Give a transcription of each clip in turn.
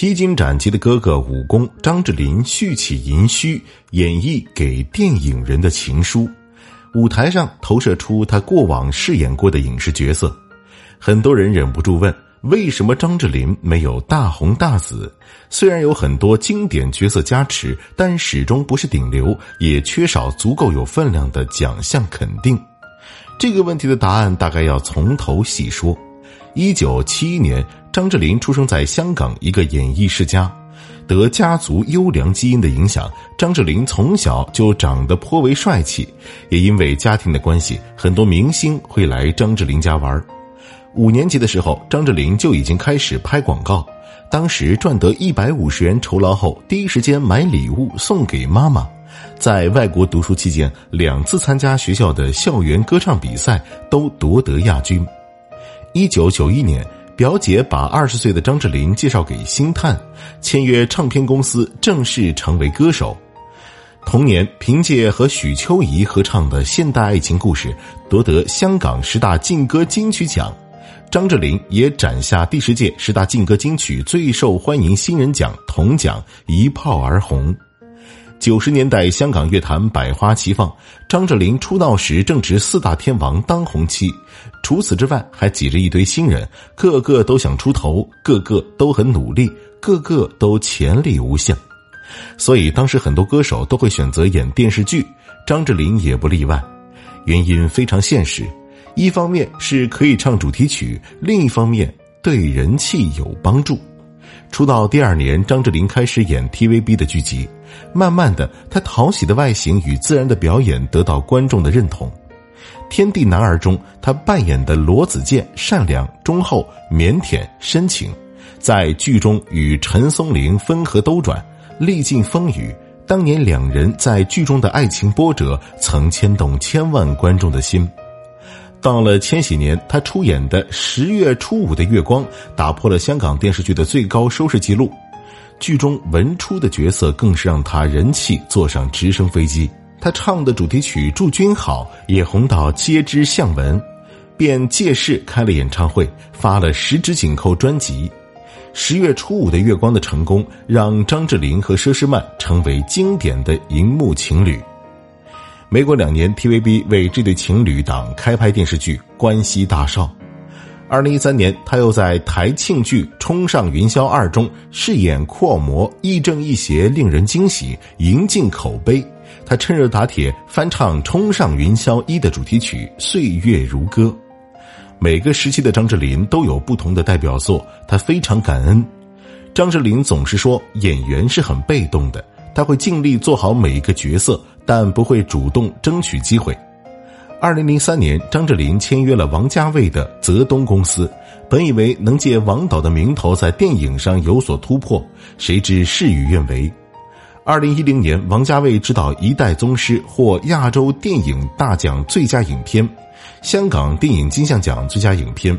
披荆斩棘的哥哥武功张智霖蓄起银须，演绎给电影人的情书。舞台上投射出他过往饰演过的影视角色，很多人忍不住问：为什么张智霖没有大红大紫？虽然有很多经典角色加持，但始终不是顶流，也缺少足够有分量的奖项肯定。这个问题的答案大概要从头细说。一九七一年，张智霖出生在香港一个演艺世家。得家族优良基因的影响，张智霖从小就长得颇为帅气。也因为家庭的关系，很多明星会来张智霖家玩。五年级的时候，张智霖就已经开始拍广告。当时赚得一百五十元酬劳后，第一时间买礼物送给妈妈。在外国读书期间，两次参加学校的校园歌唱比赛都夺得亚军。一九九一年。表姐把二十岁的张智霖介绍给星探，签约唱片公司，正式成为歌手。同年，凭借和许秋怡合唱的现代爱情故事，夺得香港十大劲歌金曲奖。张智霖也斩下第十届十大劲歌金曲最受欢迎新人奖铜奖，一炮而红。九十年代香港乐坛百花齐放，张智霖出道时正值四大天王当红期。除此之外，还挤着一堆新人，个个都想出头，个个都很努力，个个都潜力无限。所以当时很多歌手都会选择演电视剧，张智霖也不例外。原因非常现实：一方面是可以唱主题曲，另一方面对人气有帮助。出道第二年，张智霖开始演 TVB 的剧集。慢慢的，他讨喜的外形与自然的表演得到观众的认同。《天地男儿》中，他扮演的罗子健善良、忠厚、腼腆、深情，在剧中与陈松伶分合兜转，历尽风雨。当年两人在剧中的爱情波折，曾牵动千万观众的心。到了千禧年，他出演的《十月初五的月光》打破了香港电视剧的最高收视纪录。剧中文初的角色更是让他人气坐上直升飞机。他唱的主题曲《祝君好》也红到皆知巷闻，便借势开了演唱会，发了十指紧扣专辑。《十月初五的月光》的成功，让张智霖和佘诗曼成为经典的荧幕情侣。没过两年，TVB 为这对情侣档开拍电视剧《关西大少》。二零一三年，他又在台庆剧《冲上云霄二》中饰演阔模，亦正亦邪，令人惊喜，赢尽口碑。他趁热打铁翻唱《冲上云霄一》的主题曲《岁月如歌》。每个时期的张智霖都有不同的代表作，他非常感恩。张智霖总是说，演员是很被动的，他会尽力做好每一个角色，但不会主动争取机会。二零零三年，张智霖签约了王家卫的泽东公司，本以为能借王导的名头在电影上有所突破，谁知事与愿违。二零一零年，王家卫执导《一代宗师》获亚洲电影大奖最佳影片、香港电影金像奖最佳影片、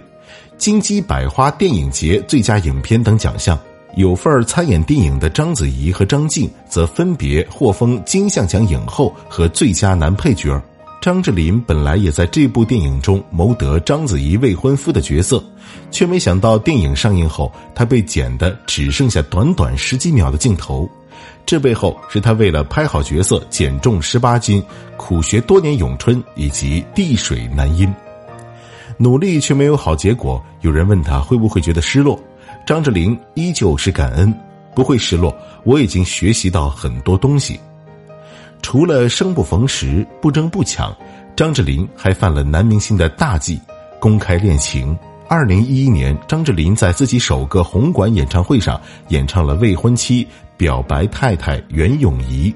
金鸡百花电影节最佳影片等奖项。有份参演电影的章子怡和张晋则分别获封金像奖影后和最佳男配角。张智霖本来也在这部电影中谋得章子怡未婚夫的角色，却没想到电影上映后，他被剪的只剩下短短十几秒的镜头。这背后是他为了拍好角色减重十八斤，苦学多年咏春以及地水男音，努力却没有好结果。有人问他会不会觉得失落，张智霖依旧是感恩，不会失落。我已经学习到很多东西。除了生不逢时、不争不抢，张智霖还犯了男明星的大忌——公开恋情。二零一一年，张智霖在自己首个红馆演唱会上演唱了未婚妻表白太太袁咏仪。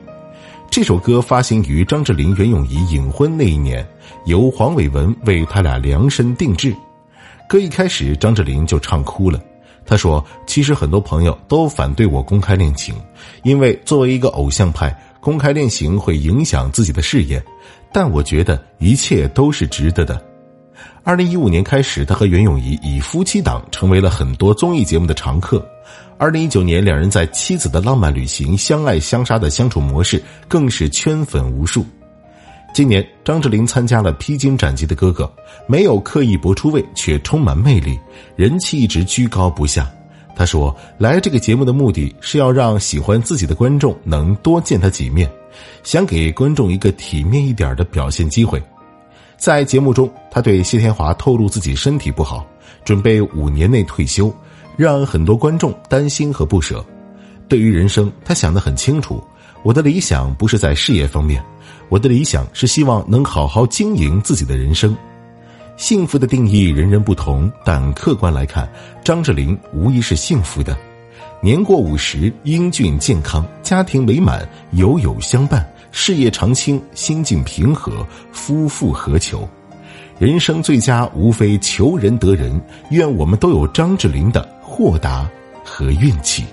这首歌发行于张智霖、袁咏仪隐婚那一年，由黄伟文为他俩量身定制。歌一开始，张智霖就唱哭了。他说：“其实很多朋友都反对我公开恋情，因为作为一个偶像派。”公开恋情会影响自己的事业，但我觉得一切都是值得的。二零一五年开始，他和袁咏仪以夫妻档成为了很多综艺节目的常客。二零一九年，两人在《妻子的浪漫旅行》相爱相杀的相处模式更是圈粉无数。今年，张智霖参加了《披荆斩棘的哥哥》，没有刻意博出位，却充满魅力，人气一直居高不下。他说：“来这个节目的目的是要让喜欢自己的观众能多见他几面，想给观众一个体面一点的表现机会。”在节目中，他对谢天华透露自己身体不好，准备五年内退休，让很多观众担心和不舍。对于人生，他想得很清楚：我的理想不是在事业方面，我的理想是希望能好好经营自己的人生。幸福的定义人人不同，但客观来看，张智霖无疑是幸福的。年过五十，英俊健康，家庭美满，友友相伴，事业长青，心境平和，夫复何求？人生最佳无非求人得人，愿我们都有张智霖的豁达和运气。